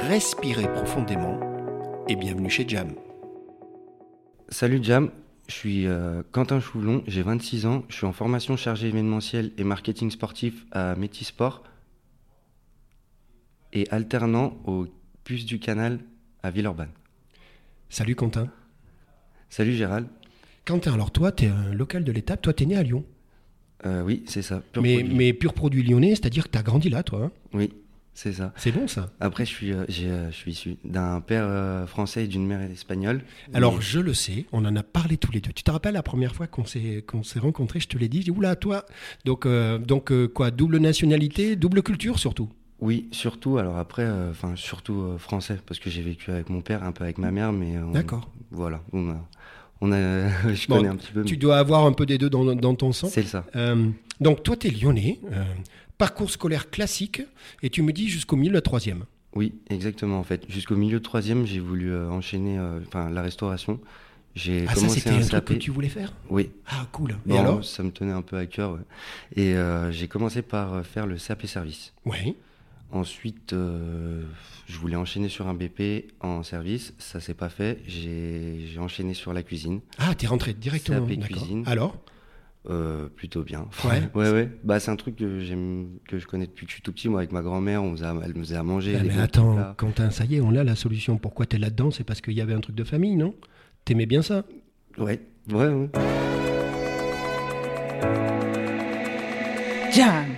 respirez profondément et bienvenue chez Jam. Salut Jam, je suis euh, Quentin Choulon, j'ai 26 ans, je suis en formation chargée événementielle et marketing sportif à Métisport et alternant au Puce du Canal à Villeurbanne. Salut Quentin. Salut Gérald. Quentin, alors toi, tu es un local de l'étape, toi, tu es né à Lyon. Euh, oui, c'est ça. pur mais, produit. mais pur produit lyonnais, c'est-à-dire que tu as grandi là, toi. hein Oui, c'est ça. C'est bon ça. Après, je suis, euh, euh, je suis issu d'un père euh, français et d'une mère espagnole. Alors, Mais- je le sais, on en a parlé tous les deux. Tu te rappelles la première fois qu'on s'est qu'on s'est rencontrés, je te l'ai dit, j'ai oula, toi. Donc, euh, donc euh, quoi, double nationalité, double culture surtout? Oui, surtout. Alors après, euh, enfin surtout français, parce que j'ai vécu avec mon père, un peu avec ma mère, mais D'accord. Voilà, on a, on a, je Bon, connais un petit peu. Tu mais dois avoir un peu des deux dans, dans ton sang. C'est ça. Donc, toi, tu es lyonnais, parcours scolaire classique, et tu me dis jusqu'au milieu de la troisième. Oui, exactement. En fait, jusqu'au milieu de troisième, j'ai voulu euh, enchaîner, euh, enfin la restauration. J'ai Ah, ça, commencé c'était un un truc que tu voulais faire? Oui. Ah, cool. Et Bon, alors? ça me tenait un peu à cœur. ouais. Et euh, j'ai commencé par faire le SAP service. Oui. Ensuite, euh, je voulais enchaîner sur un BP en service. Ça s'est pas fait. J'ai enchaîné sur la cuisine. Ah, t'es rentré directement. CAP cuisine. Alors? Euh, plutôt bien. Ouais. ouais, ouais. Bah, c'est un truc que j'aime, que je connais depuis que je suis tout petit. Moi, avec ma grand-mère, on faisait elle me faisait à manger. Ah, mais attends. Quentin, ça y est, on a la solution. Pourquoi t'es là-dedans? C'est parce qu'il y avait un truc de famille, non? T'aimais bien ça? Ouais, ouais, ouais. Jam.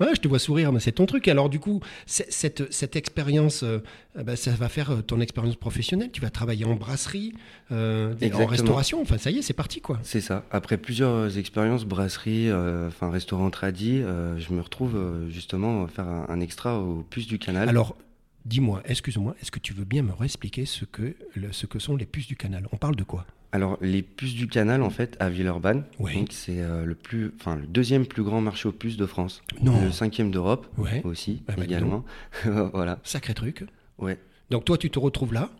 Ouais, je te vois sourire, mais c'est ton truc. Alors du coup, cette, cette expérience, euh, euh, bah, ça va faire euh, ton expérience professionnelle. Tu vas travailler en brasserie, euh, en restauration. Enfin, ça y est, c'est parti, quoi. C'est ça. Après plusieurs expériences, brasserie, euh, enfin restaurant tradi, je me retrouve justement faire un, un extra au puces du canal. Alors, dis-moi, excuse-moi, est-ce que tu veux bien me réexpliquer ce que, le- ce que sont les puces du canal? On parle de quoi? Alors, les puces du canal, en fait, à Villeurbanne, Oui. donc c'est euh, le plus, enfin le deuxième plus grand marché aux puces de France, Non. le cinquième d'Europe Ouais, aussi Ah bah, également. voilà, sacré truc. ouais, Donc toi, tu te retrouves là.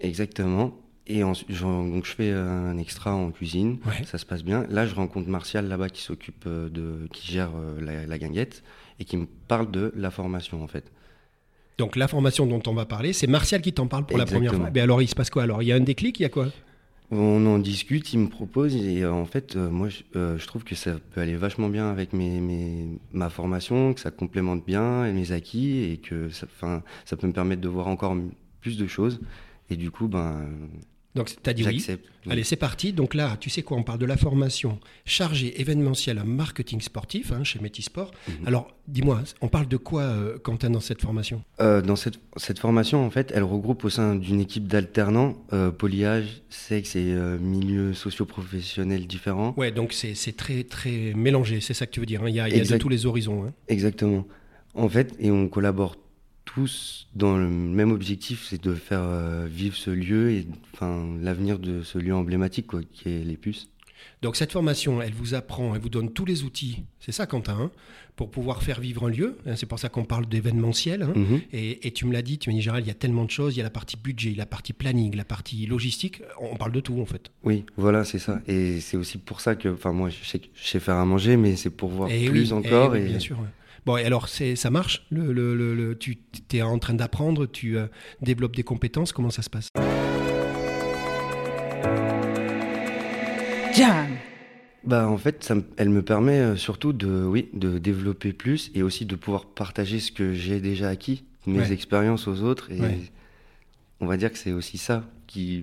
exactement. Et j'en- donc je fais un extra en cuisine, Ouais. ça se passe bien. Là, je rencontre Martial là-bas qui s'occupe euh, de, qui gère euh, la, la guinguette et qui me parle de la formation en fait. Donc la formation dont on va parler, c'est Martial qui t'en parle pour la première fois. Mais alors, il se passe quoi? Alors, il y a un déclic, il y a quoi? On en discute, il me propose et euh, en fait, euh, moi, je, euh, je trouve que ça peut aller vachement bien avec mes, mes, ma formation, que ça complémente bien mes acquis et que ça, ça peut me permettre de voir encore plus de choses. Et du coup, ben, Donc, t'as dit oui. Allez, c'est parti. Donc là, tu sais quoi On parle de la formation chargée événementielle en marketing sportif hein, chez Métisport. Mhm. Alors, dis-moi, on parle de quoi, euh, Quentin, dans cette formation? Euh, dans cette, cette formation, en fait, elle regroupe au sein d'une équipe d'alternants euh, polyage, sexe et euh, milieux socio-professionnels différents. Ouais, donc c'est très, très mélangé, c'est ça que tu veux dire. hein. Il y a, il y a de tous les horizons. hein. Exactement. En fait, et on collabore tous dans le même objectif, c'est de faire euh, vivre ce lieu et enfin l'avenir de ce lieu emblématique quoi, qui est les puces. Donc cette formation, elle vous apprend, elle vous donne tous les outils, c'est ça Quentin, hein, pour pouvoir faire vivre un lieu. hein. C'est pour ça qu'on parle d'événementiel. hein. Mhm. Et, et tu me l'as dit, tu m'as dit Gérald, il y a tellement de choses. Il y a la partie budget, la partie planning, la partie logistique. On parle de tout en fait. Oui, voilà, c'est ça. Et c'est aussi pour ça que, enfin moi, je sais, je sais faire à manger, mais c'est pour voir Eh plus oui, encore. eh oui, et bien sûr. ouais. Bon, et alors ça marche le, le- le- le- Tu es en train d'apprendre, tu euh, développes des compétences. Comment ça se passe? Jam. Bah en fait, ça elle me permet euh, surtout de, oui, de développer plus et aussi de pouvoir partager ce que j'ai déjà acquis, mes Ouais. expériences aux autres. Et Ouais. on va dire que c'est aussi ça qui,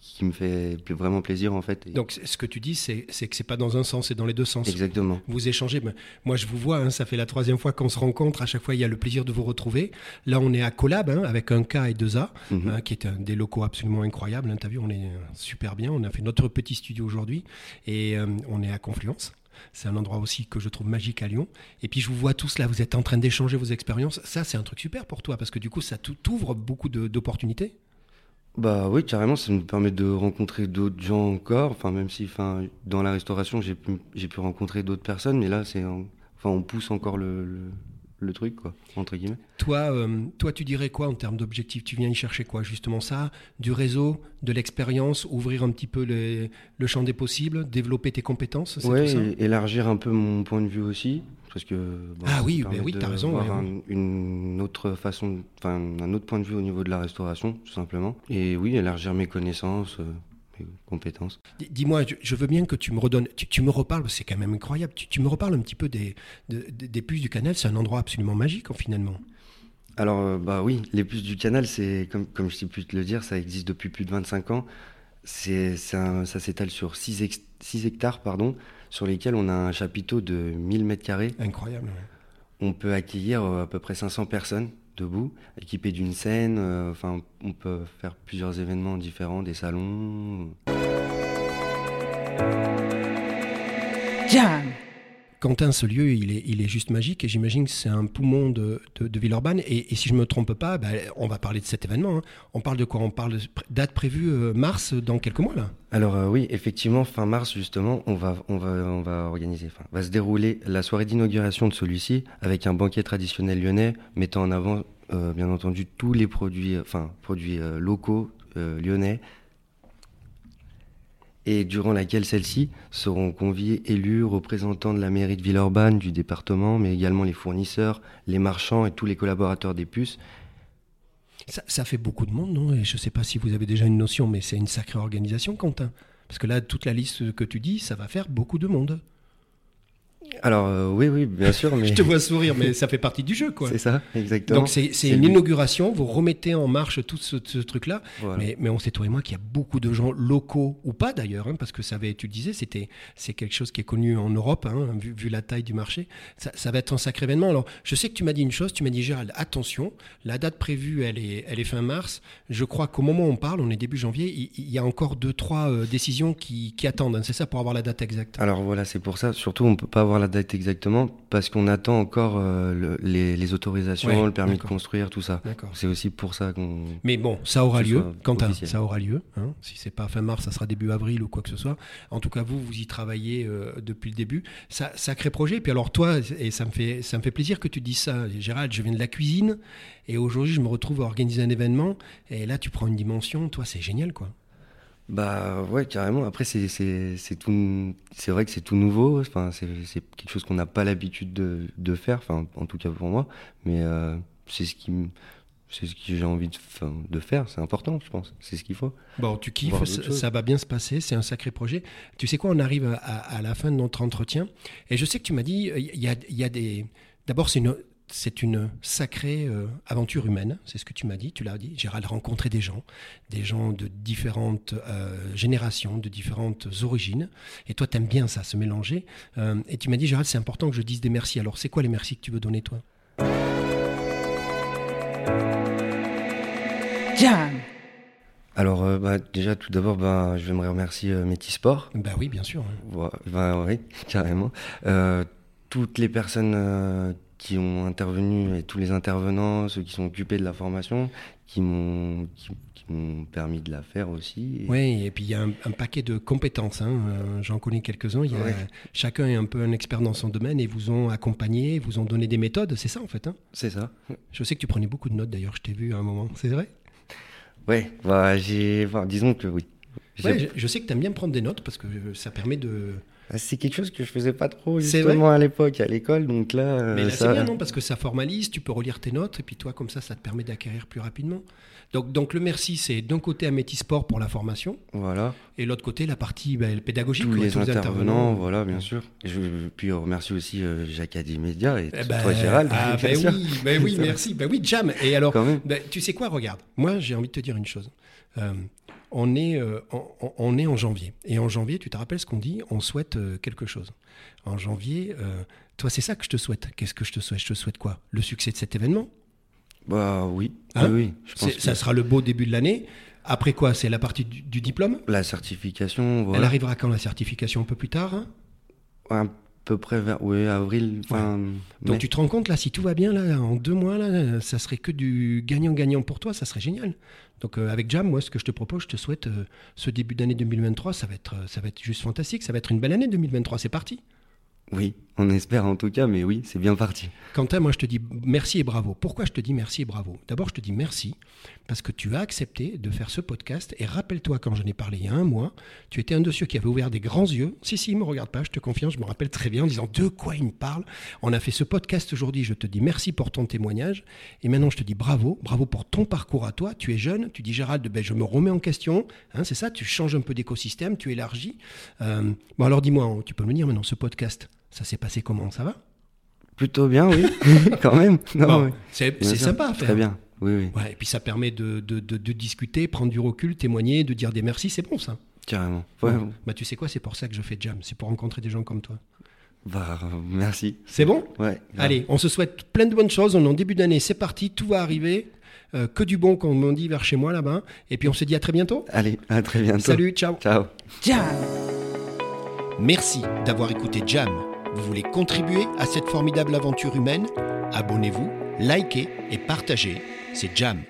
qui me fait vraiment plaisir en fait. Donc ce que tu dis, c'est que c'est pas dans un sens, c'est dans les deux sens. Exactement. Vous échangez. Ben, Moi, je vous vois. hein, ça fait la troisième fois qu'on se rencontre. À chaque fois, il y a le plaisir de vous retrouver. Là, on est à Collab hein, avec un K et deux A, Mhm. hein, qui est un des locaux absolument incroyables. T'as vu, on est super bien. On a fait notre petit studio aujourd'hui et euh, on est à Confluence. C'est un endroit aussi que je trouve magique à Lyon. Et puis je vous vois tous là, vous êtes en train d'échanger vos expériences. Ça, c'est un truc super pour toi parce que du coup, ça t'ouvre beaucoup d'opportunités. Bah oui, carrément, ça me permet de rencontrer d'autres gens encore. Enfin, même si, enfin, dans la restauration, j'ai pu, pu rencontrer d'autres personnes, mais là, c'est, enfin, on pousse encore le, le, truc, quoi, entre guillemets. Toi, euh, toi, tu dirais quoi en termes d'objectifs? Tu viens y chercher quoi Justement ça, du réseau, de l'expérience, ouvrir un petit peu le champ des possibles, développer tes compétences. Oui, élargir un peu mon point de vue aussi parce que ah oui, ben oui, t'as raison. Avoir une autre façon, enfin un autre point de vue au niveau de la restauration, tout simplement. Et oui, élargir mes connaissances. Euh, compétences. Dis-moi, je veux bien que tu me redonnes, tu, me reparles, c'est quand même incroyable, tu, me reparles un petit peu des, des, puces du canal, c'est un endroit absolument magique finalement. Alors, euh, bah oui, les puces du canal, c'est comme, comme je sais plus te le dire, ça existe depuis plus de 25 ans. C'est, ça s'étale sur 6, 6 hectares, pardon sur lesquels on a un chapiteau de 1000 mètres carrés. Incroyable. On peut accueillir euh, à peu près 500 personnes debout, équipées d'une scène. Euh, enfin, on peut faire plusieurs événements différents, des salons. Jam Quentin, ce lieu, il est, juste magique et j'imagine que c'est un poumon de, de, Villeurbanne. Et, si je ne me trompe pas, bah, on va parler de cet événement. Hein. On parle de quoi? On parle de date prévue euh, mars dans quelques mois là? Alors euh, oui, effectivement, fin mars justement, on va, on va, on va organiser, va se dérouler la soirée d'inauguration de celui-ci avec un banquet traditionnel lyonnais mettant en avant, euh, bien entendu, tous les produits, enfin, produits locaux lyonnais et durant laquelle celles-ci seront conviés élus, représentants de la mairie de Villeurbanne, du département, mais également les fournisseurs, les marchands et tous les collaborateurs des puces. Ça, fait beaucoup de monde, non? Et je ne sais pas si vous avez déjà une notion, mais c'est une sacrée organisation, Quentin. Parce que là, toute la liste que tu dis, ça va faire beaucoup de monde. Alors euh, oui, oui, bien sûr. Mais... je te vois sourire, mais ça fait partie du jeu, quoi. C'est ça, exactement. Donc c'est une inauguration, vous remettez en marche tout ce, truc-là. Mais, mais, on sait, toi et moi, qu'il y a beaucoup de gens locaux, ou pas d'ailleurs, hein, parce que ça avait, tu le disais, c'est quelque chose qui est connu en Europe, hein, vu, la taille du marché. Ça, va être un sacré événement. Alors, je sais que tu m'as dit une chose, tu m'as dit, Gérald, attention, la date prévue, elle est, elle est fin mars. Je crois qu'au moment où on parle, on est début janvier, il, y a encore deux, trois euh, décisions qui, qui attendent. Hein. c'est ça pour avoir la date exacte. Alors voilà, c'est pour ça. Surtout, on peut pas avoir la date exactement parce qu'on attend encore euh, les, autorisations, le permis de construire, tout ça. C'est aussi pour ça qu'on. Mais bon, ça aura lieu. Quentin, ça aura lieu. Hein. Si c'est pas fin mars, ça sera début avril ou quoi que ce soit. En tout cas, vous, vous y travaillez euh, depuis le début. Ça, sacré projet. Puis alors toi, et ça me fait, ça me fait plaisir que tu dises ça, Gérald. Je viens de la cuisine et aujourd'hui, je me retrouve à organiser un événement. Et là, tu prends une dimension. Toi, c'est génial, quoi. Bah ouais, carrément. Après, c'est c'est tout, c'est vrai que c'est tout nouveau. Enfin, c'est quelque chose qu'on n'a pas l'habitude de, de faire. Enfin, en tout cas pour moi. Mais euh, c'est ce qui c'est ce que j'ai envie de, de faire. C'est important, je pense. C'est ce qu'il faut. Bon, tu kiffes, ça, va bien se passer. C'est un sacré projet. Tu sais quoi, on arrive à, à, la fin de notre entretien. Et je sais que tu m'as dit, il y a, il y a des. D'abord, c'est une c'est une sacrée euh, aventure humaine, c'est ce que tu m'as dit, tu l'as dit. Gérald rencontrer des gens, des gens de différentes euh, générations, de différentes origines. Et toi, tu aimes bien ça, se mélanger. Euh, et tu m'as dit, Gérald, c'est important que je dise des merci. Alors, c'est quoi les merci que tu veux donner, toi? Jam alors bah, déjà tout d'abord bah, je me remercier Métisport. Bah oui bien sûr. Bah, oui carrément. toutes les personnes qui ont intervenu et tous les intervenants, ceux qui sont occupés de la formation, qui m'ont qui, m'ont permis de la faire aussi. Oui, et puis il y a un, paquet de compétences. Hein. Euh, j'en connais quelques-uns. Chacun est un peu un expert dans son domaine et vous ont accompagné, vous ont donné des méthodes. C'est ça en fait. Hein c'est ça. Je sais que tu prenais beaucoup de notes d'ailleurs. Je t'ai vu à un moment. C'est vrai? Oui, bah, j'ai, disons que oui. je, je, sais que tu aimes bien prendre des notes parce que ça permet de c'est quelque chose que je faisais pas trop justement à l'époque à l'école donc là mais là c'est bien non parce que ça formalise tu peux relire tes notes et puis toi comme ça ça te permet d'acquérir plus rapidement. Donc donc le merci c'est d'un côté Amétisport pour la formation voilà. et l'autre côté la partie ben, pédagogique tous, les, intervenants, voilà bien sûr. Et je puis remercie aussi euh, Jacques Média et eh ben, toi Gérald ah, ben oui ben oui merci ben oui Jam. Et alors ben, tu sais quoi regarde moi j'ai envie de te dire une chose. Euh, on est, euh, on, est en janvier. Et en janvier, tu te rappelles ce qu'on dit? On souhaite euh, quelque chose. En janvier, euh, toi, c'est ça que je te souhaite. Qu'est-ce que je te souhaite? Je te souhaite quoi? Le succès de cet événement? Bah oui. Hein? Oui, Ça sera le beau début de l'année. Après quoi C'est la partie du, diplôme? La certification. Elle arrivera quand la certification? Un peu plus tard hein? Peu près vers oui, avril, fin. Donc tu te rends compte là, si tout va bien là, en deux mois là, ça serait que du gagnant-gagnant pour toi, ça serait génial. Donc euh, avec Jam, moi, ce que je te propose, je te souhaite euh, ce début d'année 2023, ça va être, euh, ça va être juste fantastique, ça va être une belle année 2023. C'est parti. Oui, on espère en tout cas, mais oui, c'est bien parti. Quentin, moi je te dis merci et bravo. Pourquoi je te dis merci et bravo? D'abord, je te dis merci parce que tu as accepté de faire ce podcast. Et rappelle-toi, quand j'en ai parlé il y a un mois, tu étais un de ceux qui avait ouvert des grands yeux. Si, si, il me regarde pas, je te confie, je me rappelle très bien en disant de quoi il me parle? On a fait ce podcast aujourd'hui, je te dis merci pour ton témoignage. Et maintenant, je te dis bravo, bravo pour ton parcours à toi. Tu es jeune, tu dis Gérald, ben, je me remets en question. Hein, c'est ça, tu changes un peu d'écosystème, tu élargis. Euh, bon, alors dis-moi, tu peux me dire maintenant, ce podcast ça s'est passé comment? Ça va? Plutôt bien, oui, quand même. c'est sympa à faire. Très bien, oui, oui. Ouais, et puis ça permet de, de, de, discuter, prendre du recul, témoigner, de dire des merci, c'est bon ça. Carrément. Ouais. Bah, tu sais quoi, c'est pour ça que je fais Jam, c'est pour rencontrer des gens comme toi. Bah, merci. C'est bon? Ouais. Allez, on se souhaite plein de bonnes choses. On est en début d'année, c'est parti, tout va arriver. Euh, que du bon, comme on dit vers chez moi là-bas. Et puis on se dit à très bientôt. Allez, à très bientôt. Salut, ciao. Ciao. Jam. Merci d'avoir écouté Jam. Vous voulez contribuer à cette formidable aventure humaine? Abonnez-vous, likez et partagez. C'est Jam.